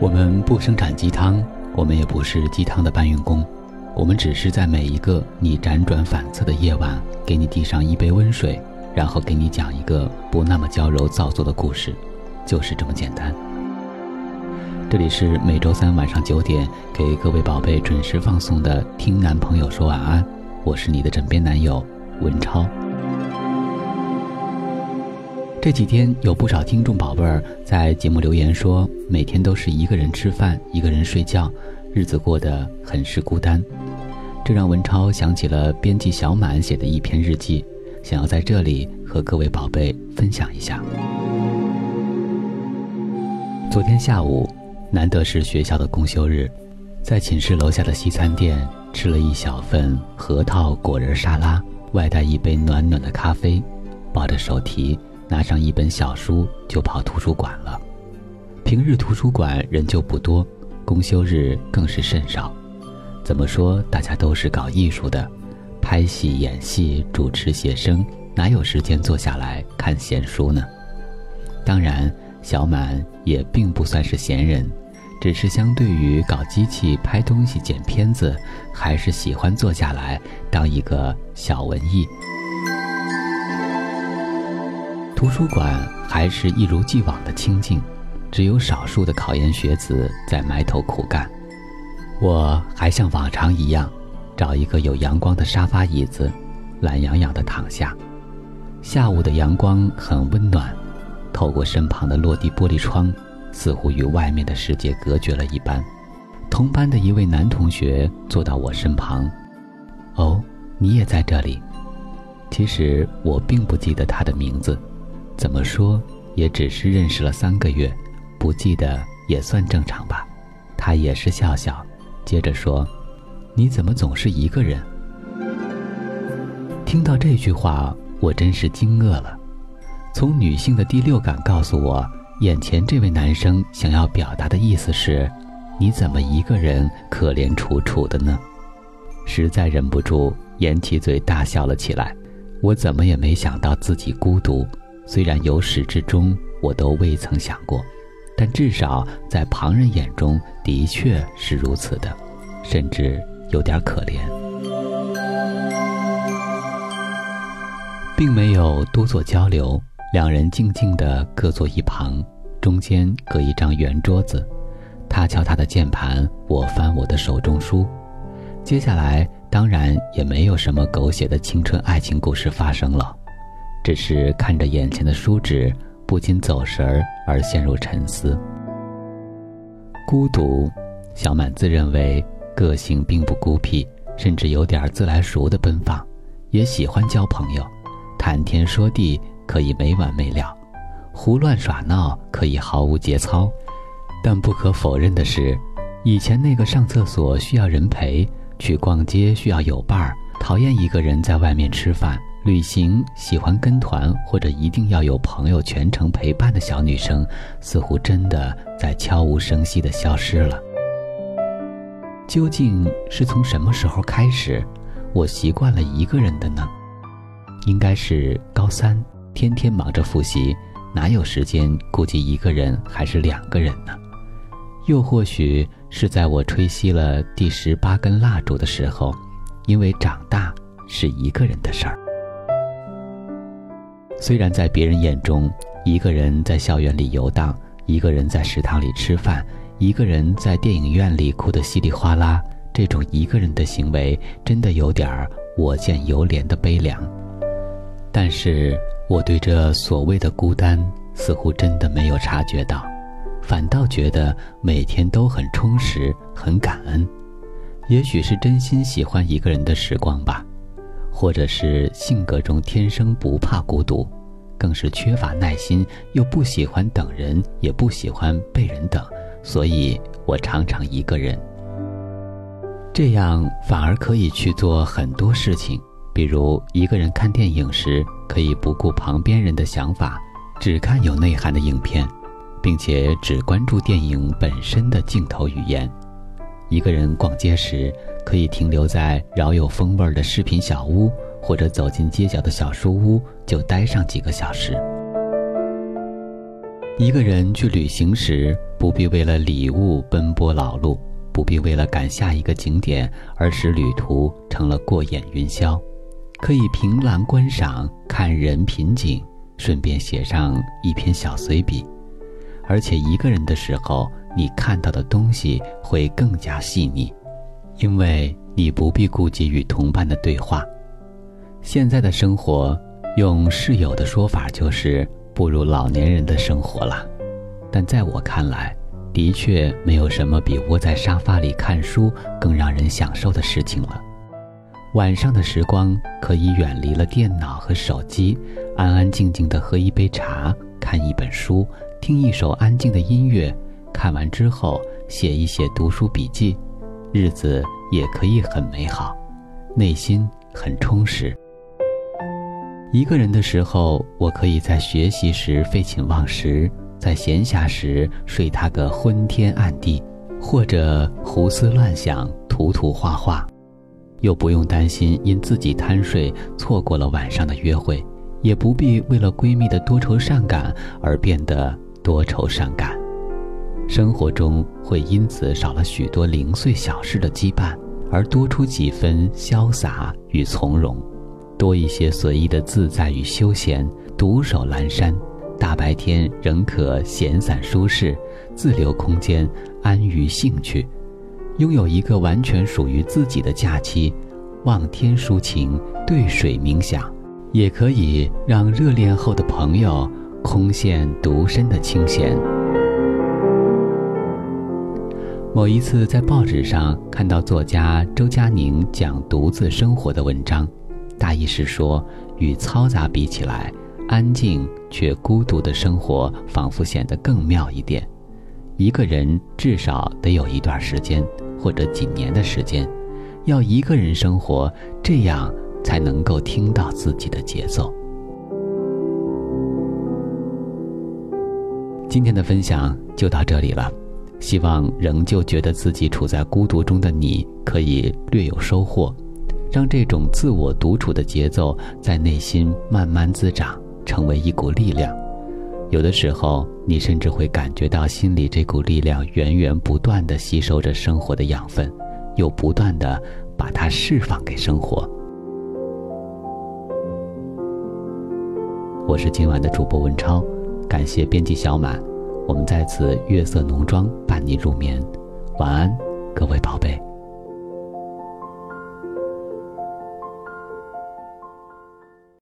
我们不生产鸡汤，我们也不是鸡汤的搬运工，我们只是在每一个你辗转反侧的夜晚，给你递上一杯温水，然后给你讲一个不那么娇柔造作的故事，就是这么简单。这里是每周三晚上九点给各位宝贝准时放送的《听男朋友说晚安》，我是你的枕边男友文超。这几天有不少听众宝贝儿在节目留言说，每天都是一个人吃饭，一个人睡觉，日子过得很是孤单。这让文超想起了编辑小满写的一篇日记，想要在这里和各位宝贝分享一下。昨天下午，难得是学校的公休日，在寝室楼下的西餐店吃了一小份核桃果仁沙拉，外带一杯暖暖的咖啡，抱着手提。拿上一本小书就跑图书馆了。平日图书馆人就不多，公休日更是甚少。怎么说，大家都是搞艺术的，拍戏、演戏、主持、写生，哪有时间坐下来看闲书呢？当然，小满也并不算是闲人，只是相对于搞机器、拍东西、剪片子，还是喜欢坐下来当一个小文艺。图书馆还是一如既往的清静，只有少数的考研学子在埋头苦干。我还像往常一样，找一个有阳光的沙发椅子，懒洋洋地躺下。下午的阳光很温暖，透过身旁的落地玻璃窗，似乎与外面的世界隔绝了一般。同班的一位男同学坐到我身旁，“哦，你也在这里？”其实我并不记得他的名字。怎么说，也只是认识了三个月，不记得也算正常吧。他也是笑笑，接着说：“你怎么总是一个人？”听到这句话，我真是惊愕了。从女性的第六感告诉我，眼前这位男生想要表达的意思是：“你怎么一个人可怜楚楚的呢？”实在忍不住，掩起嘴大笑了起来。我怎么也没想到自己孤独。虽然由始至终我都未曾想过，但至少在旁人眼中的确是如此的，甚至有点可怜。并没有多做交流，两人静静的各坐一旁，中间隔一张圆桌子，他敲他的键盘，我翻我的手中书。接下来当然也没有什么狗血的青春爱情故事发生了。只是看着眼前的书纸，不禁走神儿而陷入沉思。孤独，小满自认为个性并不孤僻，甚至有点自来熟的奔放，也喜欢交朋友，谈天说地可以没完没了，胡乱耍闹可以毫无节操。但不可否认的是，以前那个上厕所需要人陪，去逛街需要有伴儿，讨厌一个人在外面吃饭。旅行喜欢跟团或者一定要有朋友全程陪伴的小女生，似乎真的在悄无声息地消失了。究竟是从什么时候开始，我习惯了一个人的呢？应该是高三，天天忙着复习，哪有时间顾及一个人还是两个人呢？又或许是在我吹熄了第十八根蜡烛的时候，因为长大是一个人的事儿。虽然在别人眼中，一个人在校园里游荡，一个人在食堂里吃饭，一个人在电影院里哭得稀里哗啦，这种一个人的行为真的有点儿我见犹怜的悲凉。但是我对这所谓的孤单，似乎真的没有察觉到，反倒觉得每天都很充实，很感恩。也许是真心喜欢一个人的时光吧。或者是性格中天生不怕孤独，更是缺乏耐心，又不喜欢等人，也不喜欢被人等，所以我常常一个人。这样反而可以去做很多事情，比如一个人看电影时，可以不顾旁边人的想法，只看有内涵的影片，并且只关注电影本身的镜头语言。一个人逛街时，可以停留在饶有风味的饰品小屋，或者走进街角的小书屋，就待上几个小时。一个人去旅行时，不必为了礼物奔波劳碌，不必为了赶下一个景点而使旅途成了过眼云霄，可以凭栏观赏，看人品景，顺便写上一篇小随笔。而且一个人的时候，你看到的东西会更加细腻，因为你不必顾及与同伴的对话。现在的生活，用室友的说法就是步入老年人的生活了。但在我看来，的确没有什么比窝在沙发里看书更让人享受的事情了。晚上的时光可以远离了电脑和手机，安安静静的喝一杯茶，看一本书，听一首安静的音乐，看完之后写一写读书笔记，日子也可以很美好，内心很充实。一个人的时候，我可以在学习时废寝忘食，在闲暇时睡他个昏天暗地，或者胡思乱想、涂涂画画，又不用担心因自己贪睡错过了晚上的约会，也不必为了闺蜜的多愁善感而变得多愁善感。生活中会因此少了许多零碎小事的羁绊，而多出几分潇洒与从容。多一些随意的自在与休闲，独守阑珊，大白天仍可闲散舒适，自留空间，安于兴趣，拥有一个完全属于自己的假期，望天抒情，对水冥想，也可以让热恋后的朋友空羡独身的清闲。某一次在报纸上看到作家周佳宁讲独自生活的文章。大意是说，与嘈杂比起来，安静却孤独的生活仿佛显得更妙一点。一个人至少得有一段时间，或者几年的时间，要一个人生活，这样才能够听到自己的节奏。今天的分享就到这里了，希望仍旧觉得自己处在孤独中的你，可以略有收获。让这种自我独处的节奏在内心慢慢滋长，成为一股力量。有的时候，你甚至会感觉到心里这股力量源源不断地吸收着生活的养分，又不断地把它释放给生活。我是今晚的主播文超，感谢编辑小满，我们在此月色浓妆伴你入眠，晚安，各位宝贝。